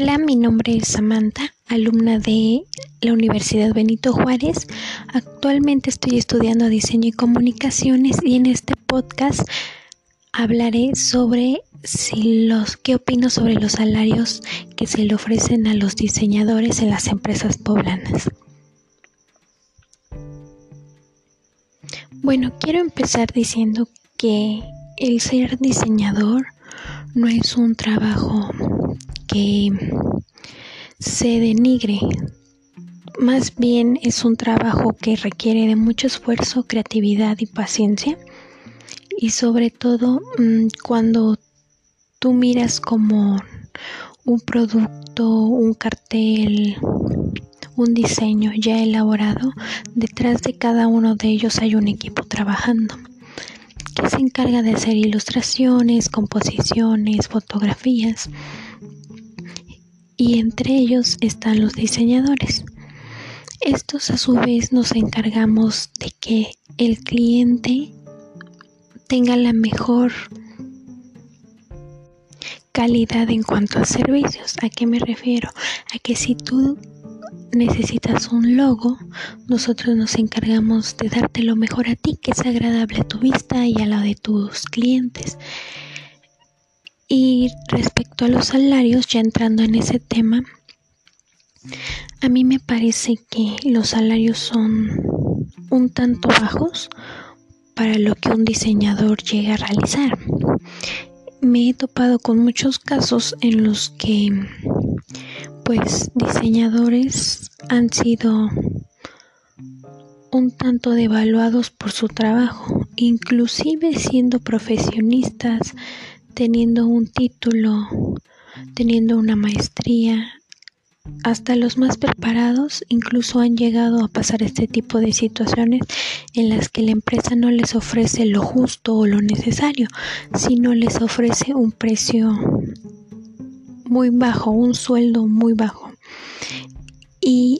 Hola, mi nombre es Samantha, alumna de la Universidad Benito Juárez. Actualmente estoy estudiando diseño y comunicaciones y en este podcast hablaré sobre qué opino sobre los salarios que se le ofrecen a los diseñadores en las empresas poblanas. Bueno, quiero empezar diciendo que el ser diseñador no es un trabajo se denigre. Más bien es un trabajo que requiere de mucho esfuerzo, creatividad y paciencia. Y sobre todo mm, cuando tú miras como un producto, un cartel, un diseño ya elaborado, detrás de cada uno de ellos hay un equipo trabajando que se encarga de hacer ilustraciones, composiciones, fotografías y entre ellos están los diseñadores. Estos a su vez nos encargamos de que el cliente tenga la mejor calidad en cuanto a servicios. ¿A qué me refiero? A que si tú necesitas un logo, nosotros nos encargamos de darte lo mejor a ti, que es agradable a tu vista y a la de tus clientes. Y respecto a los salarios, ya entrando en ese tema, a mí me parece que los salarios son un tanto bajos para lo que un diseñador llega a realizar. Me he topado con muchos casos en los que pues diseñadores han sido un tanto devaluados por su trabajo, inclusive siendo profesionistas teniendo un título, teniendo una maestría, hasta los más preparados incluso han llegado a pasar este tipo de situaciones en las que la empresa no les ofrece lo justo o lo necesario, sino les ofrece un precio muy bajo, un sueldo muy bajo. Y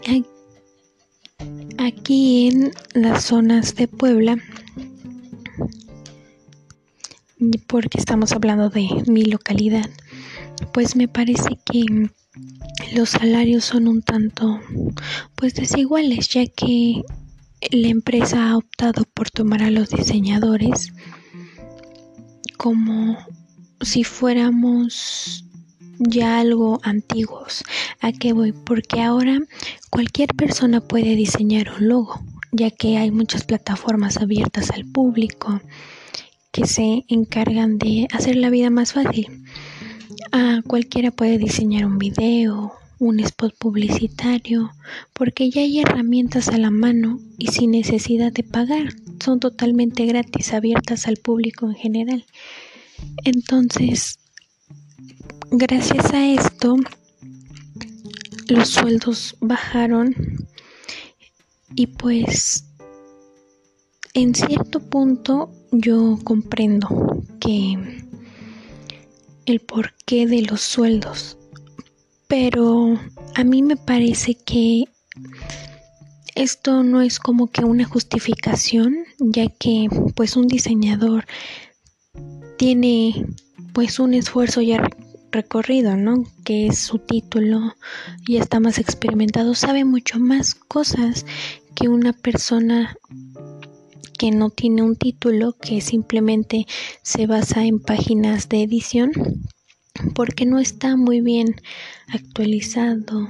aquí en las zonas de Puebla porque estamos hablando de mi localidad, pues me parece que los salarios son un tanto pues desiguales, ya que la empresa ha optado por tomar a los diseñadores como si fuéramos ya algo antiguos. ¿A qué voy? Porque ahora cualquier persona puede diseñar un logo, ya que hay muchas plataformas abiertas al público que se encargan de hacer la vida más fácil. Ah, cualquiera puede diseñar un video, un spot publicitario, porque ya hay herramientas a la mano y sin necesidad de pagar. Son totalmente gratis, abiertas al público en general. Entonces, gracias a esto, los sueldos bajaron y pues en cierto punto yo comprendo que el porqué de los sueldos, pero a mí me parece que esto no es como que una justificación, ya que pues un diseñador tiene pues un esfuerzo ya recorrido, ¿no? Que es su título, y está más experimentado, sabe mucho más cosas que una persona que no tiene un título, que simplemente se basa en páginas de edición, porque no está muy bien actualizado,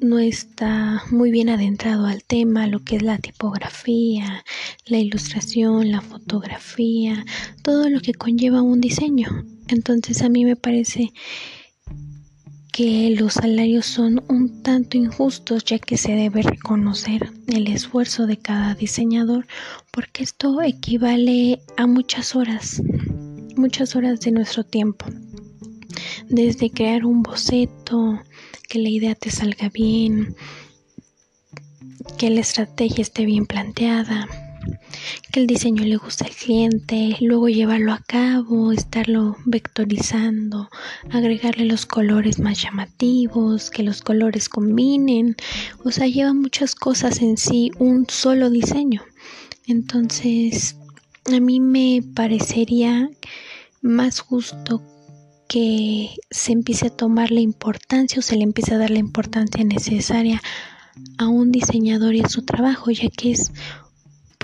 no está muy bien adentrado al tema, lo que es la tipografía, la ilustración, la fotografía, todo lo que conlleva un diseño. Entonces a mí me parece que los salarios son un tanto injustos ya que se debe reconocer el esfuerzo de cada diseñador porque esto equivale a muchas horas, muchas horas de nuestro tiempo. Desde crear un boceto, que la idea te salga bien, que la estrategia esté bien planteada, que el diseño le guste al cliente, luego llevarlo a cabo, estarlo vectorizando, agregarle los colores más llamativos, que los colores combinen, o sea, lleva muchas cosas en sí un solo diseño. Entonces, a mí me parecería más justo que se empiece a tomar la importancia o se le empiece a dar la importancia necesaria a un diseñador y a su trabajo, ya que es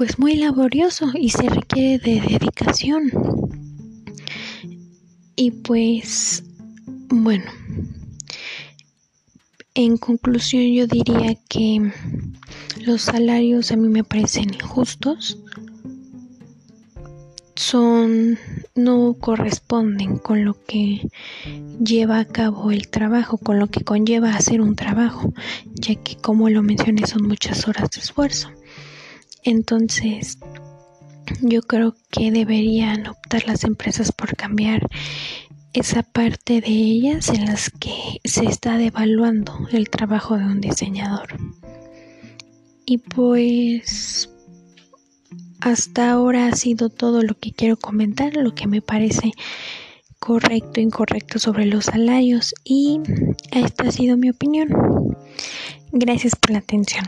pues muy laborioso y se requiere de dedicación. Y pues bueno, en conclusión yo diría que los salarios a mí me parecen injustos son no corresponden con lo que lleva a cabo el trabajo, con lo que conlleva hacer un trabajo, ya que como lo mencioné son muchas horas de esfuerzo. Entonces, yo creo que deberían optar las empresas por cambiar esa parte de ellas en las que se está devaluando el trabajo de un diseñador. Y pues hasta ahora ha sido todo lo que quiero comentar, lo que me parece correcto e incorrecto sobre los salarios y esta ha sido mi opinión. Gracias por la atención.